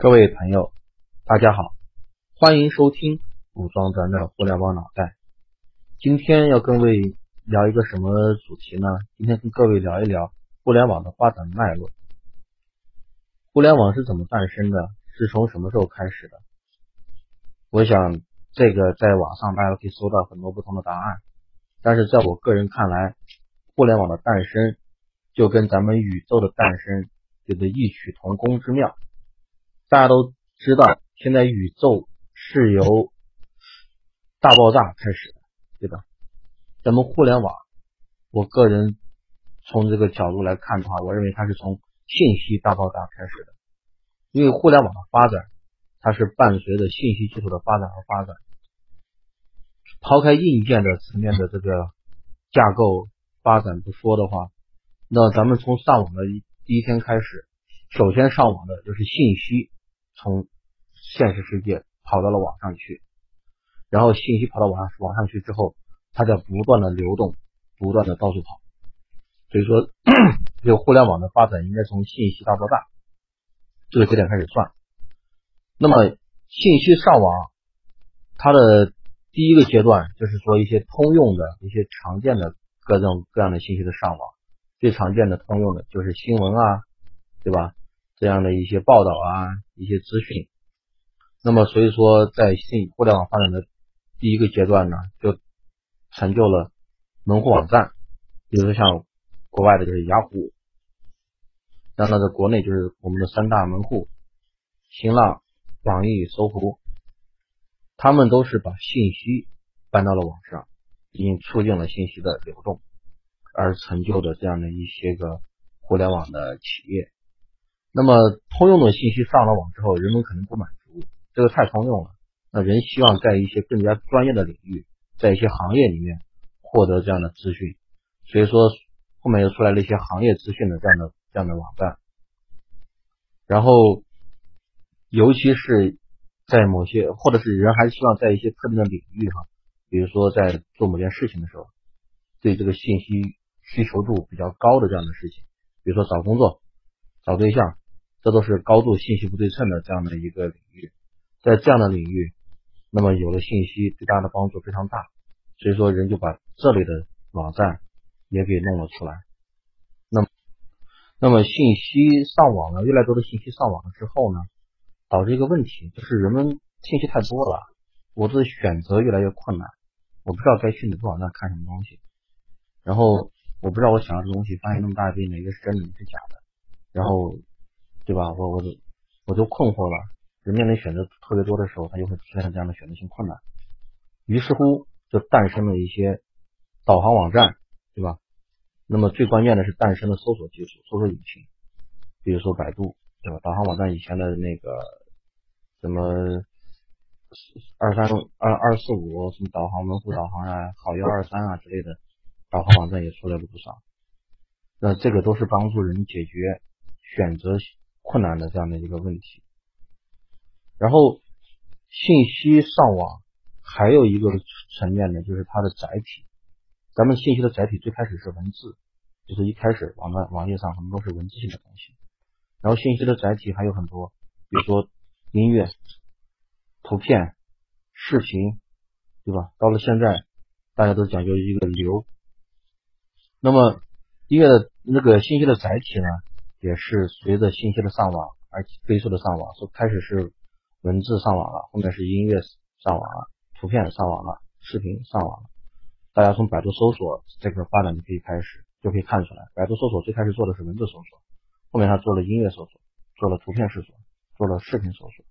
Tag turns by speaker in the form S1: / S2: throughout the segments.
S1: 各位朋友，大家好，欢迎收听武装咱的互联网脑袋。今天要跟各位聊一个什么主题呢？今天跟各位聊一聊互联网的发展脉络。互联网是怎么诞生的？是从什么时候开始的？我想这个在网上大家可以搜到很多不同的答案，但是在我个人看来，互联网的诞生就跟咱们宇宙的诞生有着异曲同工之妙。大家都知道，现在宇宙是由大爆炸开始的，对吧？咱们互联网，我个人从这个角度来看的话，我认为它是从信息大爆炸开始的。因为互联网的发展，它是伴随着信息技术的发展而发展。抛开硬件的层面的这个架构发展不说的话，那咱们从上网的第一天开始，首先上网的就是信息。从现实世界跑到了网上去，然后信息跑到网上网上去之后，它在不断的流动，不断的到处跑。所以说，这个互联网的发展应该从信息大爆炸这个节点开始算。那么，信息上网，它的第一个阶段就是说一些通用的一些常见的各种各样的信息的上网，最常见的通用的就是新闻啊，对吧？这样的一些报道啊，一些资讯，那么所以说，在信互联网发展的第一个阶段呢，就成就了门户网站，比如说像国外的就是雅虎，然后在国内就是我们的三大门户，新浪、网易、搜狐，他们都是把信息搬到了网上，已经促进了信息的流动，而成就的这样的一些个互联网的企业。那么通用的信息上了网之后，人们可能不满足，这个太通用了。那人希望在一些更加专业的领域，在一些行业里面获得这样的资讯，所以说后面又出来了一些行业资讯的这样的这样的网站。然后，尤其是在某些，或者是人还是希望在一些特定的领域哈，比如说在做某件事情的时候，对这个信息需求度比较高的这样的事情，比如说找工作、找对象。这都是高度信息不对称的这样的一个领域，在这样的领域，那么有了信息对大家的帮助非常大，所以说人就把这类的网站也给弄了出来。那么，那么信息上网了，越来越多的信息上网了之后呢，导致一个问题，就是人们信息太多了，我的选择越来越困难，我不知道该去哪个网站看什么东西，然后我不知道我想要的东西，发现那么大一堆，哪个是真的，哪个是假的，然后。对吧？我我我就困惑了。人面临选择特别多的时候，他就会出现这样的选择性困难。于是乎，就诞生了一些导航网站，对吧？那么最关键的是诞生了搜索技术、搜索引擎，比如说百度，对吧？导航网站以前的那个什么二三二二四五什么导航门户导航啊，好幺二三啊之类的导航网站也出来了不少。那这个都是帮助人解决选择。困难的这样的一个问题，然后信息上网还有一个层面呢，就是它的载体。咱们信息的载体最开始是文字，就是一开始网站网页上很多是文字性的东西。然后信息的载体还有很多，比如说音乐、图片、视频，对吧？到了现在，大家都讲究一个流。那么音乐的那个信息的载体呢？也是随着信息的上网而飞速的上网，说开始是文字上网了，后面是音乐上网了，图片上网了，视频上网了。大家从百度搜索这个发展就可以开始，就可以看出来，百度搜索最开始做的是文字搜索，后面他做了音乐搜索，做了图片搜索，做了视频搜索。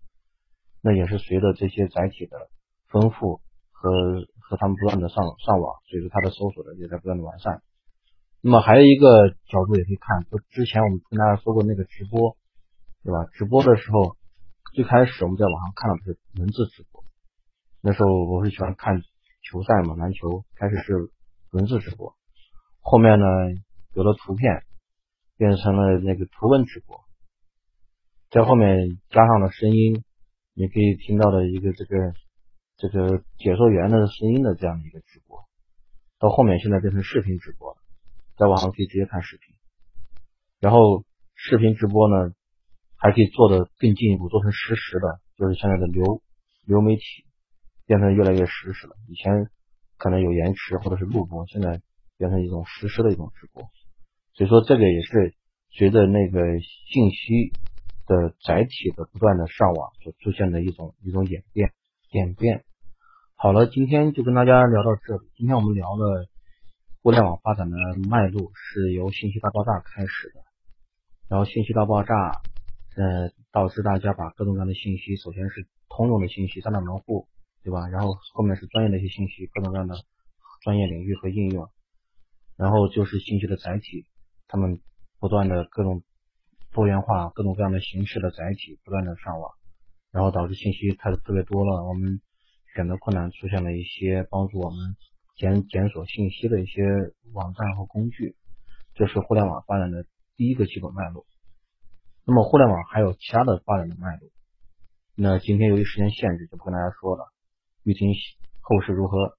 S1: 那也是随着这些载体的丰富和和他们不断的上上网，随着它的搜索的也在不断的完善。那么还有一个角度也可以看，就之前我们跟大家说过那个直播，对吧？直播的时候，最开始我们在网上看到的是文字直播，那时候我是喜欢看球赛嘛，篮球开始是文字直播，后面呢有了图片，变成了那个图文直播，在后面加上了声音，你可以听到的一个这个这个解说员的声音的这样的一个直播，到后面现在变成视频直播。在网上可以直接看视频，然后视频直播呢，还可以做的更进一步，做成实时的，就是现在的流流媒体变成越来越实时了。以前可能有延迟或者是录播，现在变成一种实时的一种直播。所以说这个也是随着那个信息的载体的不断的上网所出现的一种一种演变演变。好了，今天就跟大家聊到这里。今天我们聊了互联网发展的脉络，是由信息大爆炸开始的，然后信息大爆炸。呃，导致大家把各种各样的信息，首先是通用的信息，三大门户，对吧？然后后面是专业的一些信息，各种各样的专业领域和应用，然后就是信息的载体，他们不断的各种多元化、各种各样的形式的载体不断的上网，然后导致信息太特别多了，我们选择困难，出现了一些帮助我们检检索信息的一些网站和工具，这是互联网发展的第一个基本脉络。那么互联网还有其他的发展的脉络，那今天由于时间限制就不跟大家说了。欲听后事如何，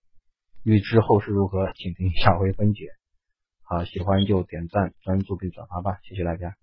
S1: 欲知后事如何，请听下回分解。好，喜欢就点赞、关注并转发吧，谢谢大家。